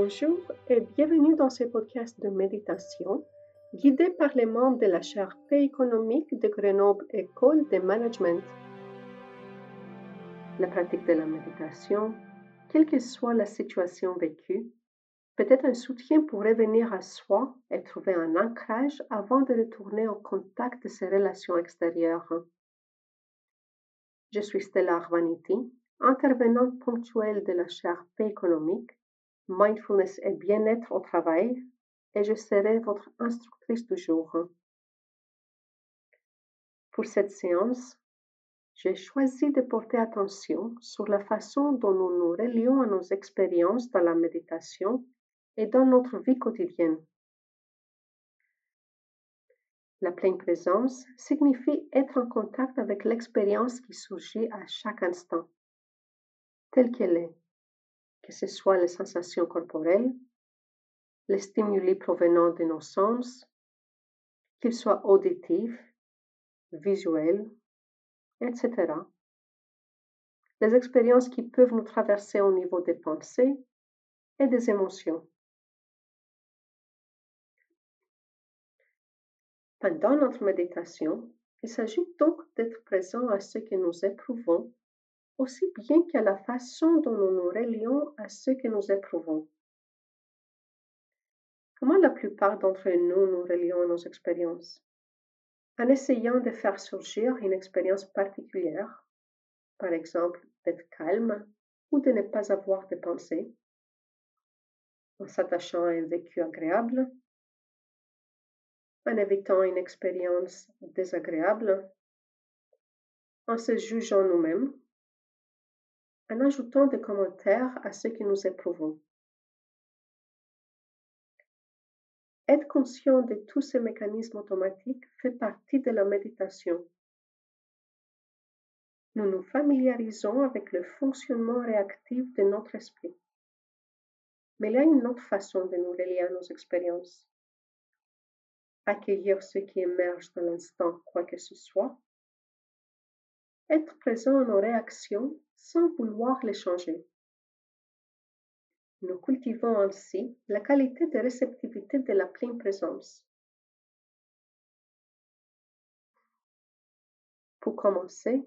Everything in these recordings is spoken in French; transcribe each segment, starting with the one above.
Bonjour et bienvenue dans ce podcast de méditation guidé par les membres de la chaire paix économique de Grenoble École de Management. La pratique de la méditation, quelle que soit la situation vécue, peut être un soutien pour revenir à soi et trouver un ancrage avant de retourner au contact de ses relations extérieures. Je suis Stella Arvaniti, intervenante ponctuelle de la chaire paix économique, mindfulness et bien-être au travail et je serai votre instructrice du jour. Pour cette séance, j'ai choisi de porter attention sur la façon dont nous nous relions à nos expériences dans la méditation et dans notre vie quotidienne. La pleine présence signifie être en contact avec l'expérience qui surgit à chaque instant, telle qu'elle est, que ce soit les sensations corporelles, les stimuli provenant de nos sens, qu'ils soient auditifs, visuels, etc. Les expériences qui peuvent nous traverser au niveau des pensées et des émotions. Pendant notre méditation, il s'agit donc d'être présent à ce que nous éprouvons, aussi bien qu'à la façon dont nous nous relions à ce que nous éprouvons. Comment la plupart d'entre nous nous relions à nos expériences? En essayant de faire surgir une expérience particulière, par exemple d'être calme ou de ne pas avoir de pensées, en s'attachant à un vécu agréable, en évitant une expérience désagréable, en se jugeant nous-mêmes, en ajoutant des commentaires à ce que nous éprouvons. Être conscient de tous ces mécanismes automatiques fait partie de la méditation. Nous nous familiarisons avec le fonctionnement réactif de notre esprit. Mais il y a une autre façon de nous relier à nos expériences. Accueillir ce qui émerge dans l'instant, quoi que ce soit. Être présent à nos réactions sans vouloir les changer. Nous cultivons ainsi la qualité de réceptivité de la pleine présence. Pour commencer,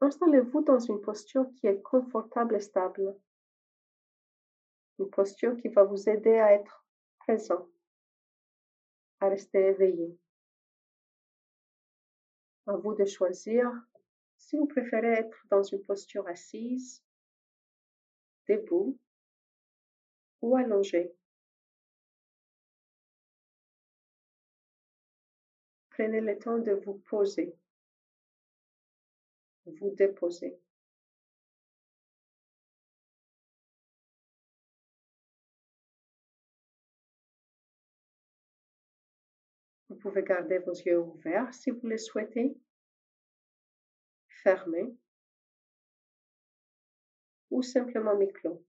installez-vous dans une posture qui est confortable et stable. Une posture qui va vous aider à être présent, à rester éveillé. À vous de choisir si vous préférez être dans une posture assise, debout ou allongé. Prenez le temps de vous poser, vous déposer. Vous pouvez garder vos yeux ouverts si vous le souhaitez, fermés ou simplement mi-clos.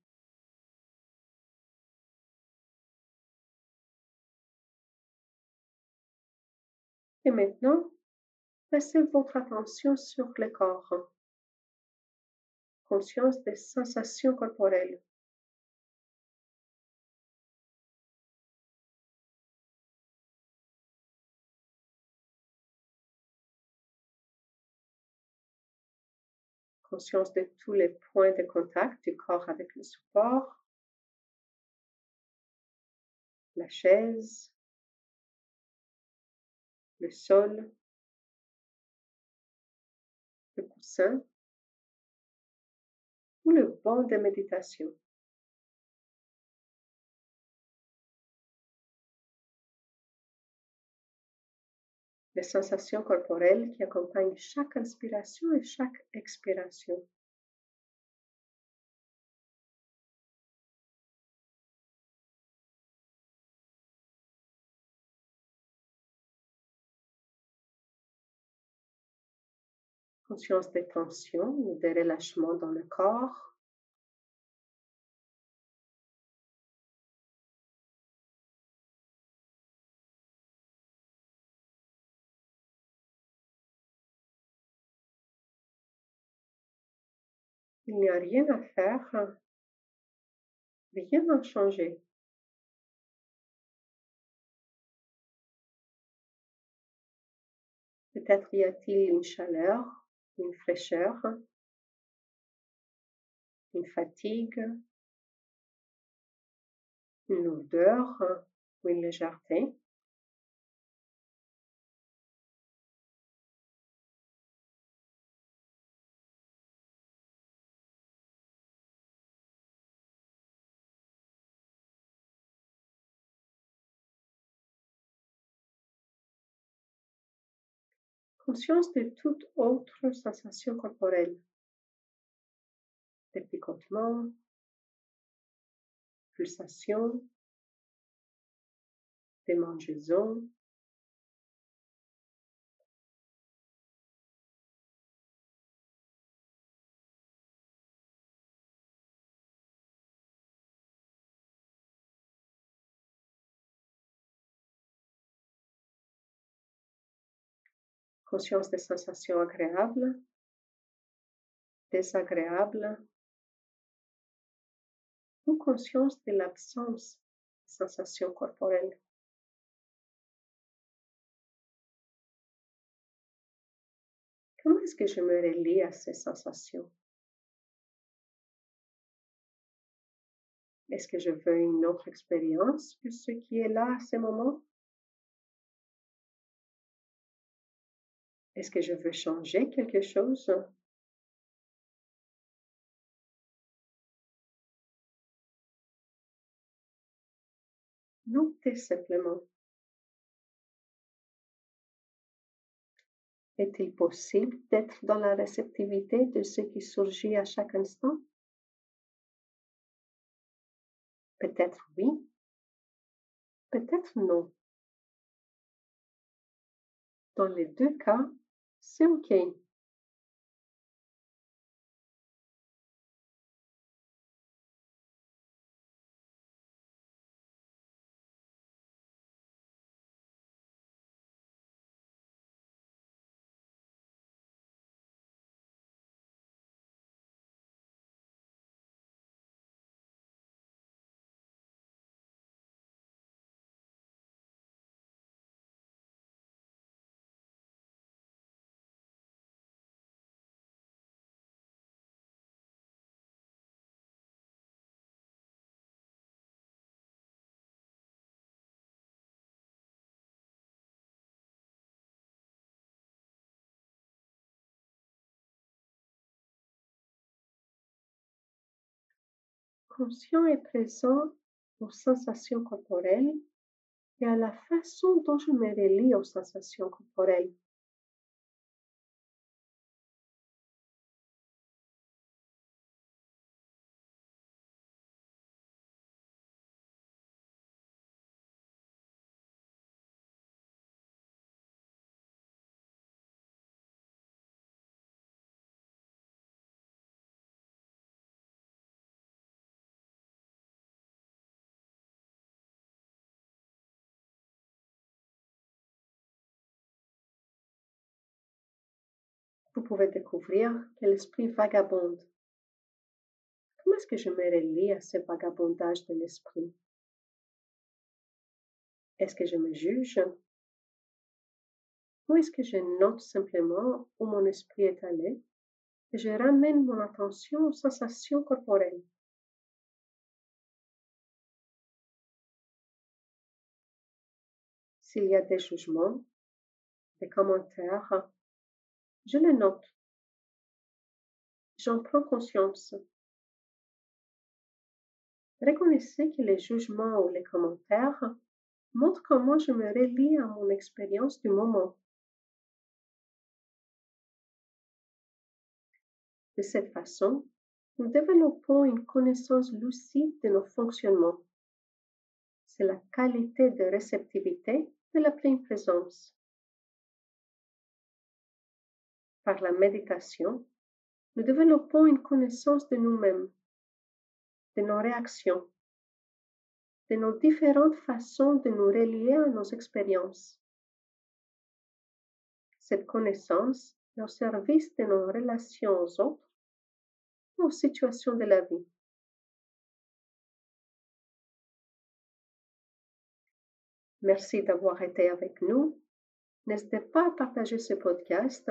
Et maintenant, placez votre attention sur le corps. Conscience des sensations corporelles. Conscience de tous les points de contact du corps avec le support, la chaise, le sol, le coussin. Ou le banc de méditation. Les sensations corporelles qui accompagnent chaque inspiration et chaque expiration. conscience des tensions ou des relâchements dans le corps. Il n'y a rien à faire Rien n'a changé. Peut-être y a-t-il une chaleur, une fraîcheur, une fatigue, une lourdeur ou une légèreté. Conscience de toute autre sensation corporelle, des picotements, pulsations, conscience des sensations agréables, désagréables, ou conscience de l'absence de sensations corporelles. Comment est-ce que je me relie à ces sensations? Est-ce que je veux une autre expérience que ce qui est là à ce moment? Est-ce que je veux changer quelque chose? Notez simplement. Est-il possible d'être dans la réceptivité de ce qui surgit à chaque instant? Peut-être oui, peut-être non. Dans les deux cas, c'est conscient et présent aux sensations corporelles et à la façon dont je me relie aux sensations corporelles. Vous pouvez découvrir que l'esprit vagabonde. Comment est-ce que je me relie à ce vagabondage de l'esprit? Est-ce que je me juge? Ou est-ce que je note simplement où mon esprit est allé et je ramène mon attention aux sensations corporelles? S'il y a des jugements, des commentaires, je le note. J'en prends conscience. Reconnaissez que les jugements ou les commentaires montrent comment je me relie à mon expérience du moment. De cette façon, nous développons une connaissance lucide de nos fonctionnements. C'est la qualité de réceptivité de la pleine présence par la méditation, nous développons une connaissance de nous-mêmes, de nos réactions, de nos différentes façons de nous relier à nos expériences. Cette connaissance est au service de nos relations aux autres et aux situations de la vie. Merci d'avoir été avec nous. N'hésitez pas à partager ce podcast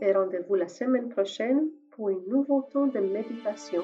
et rendez-vous la semaine prochaine pour un nouveau temps de méditation.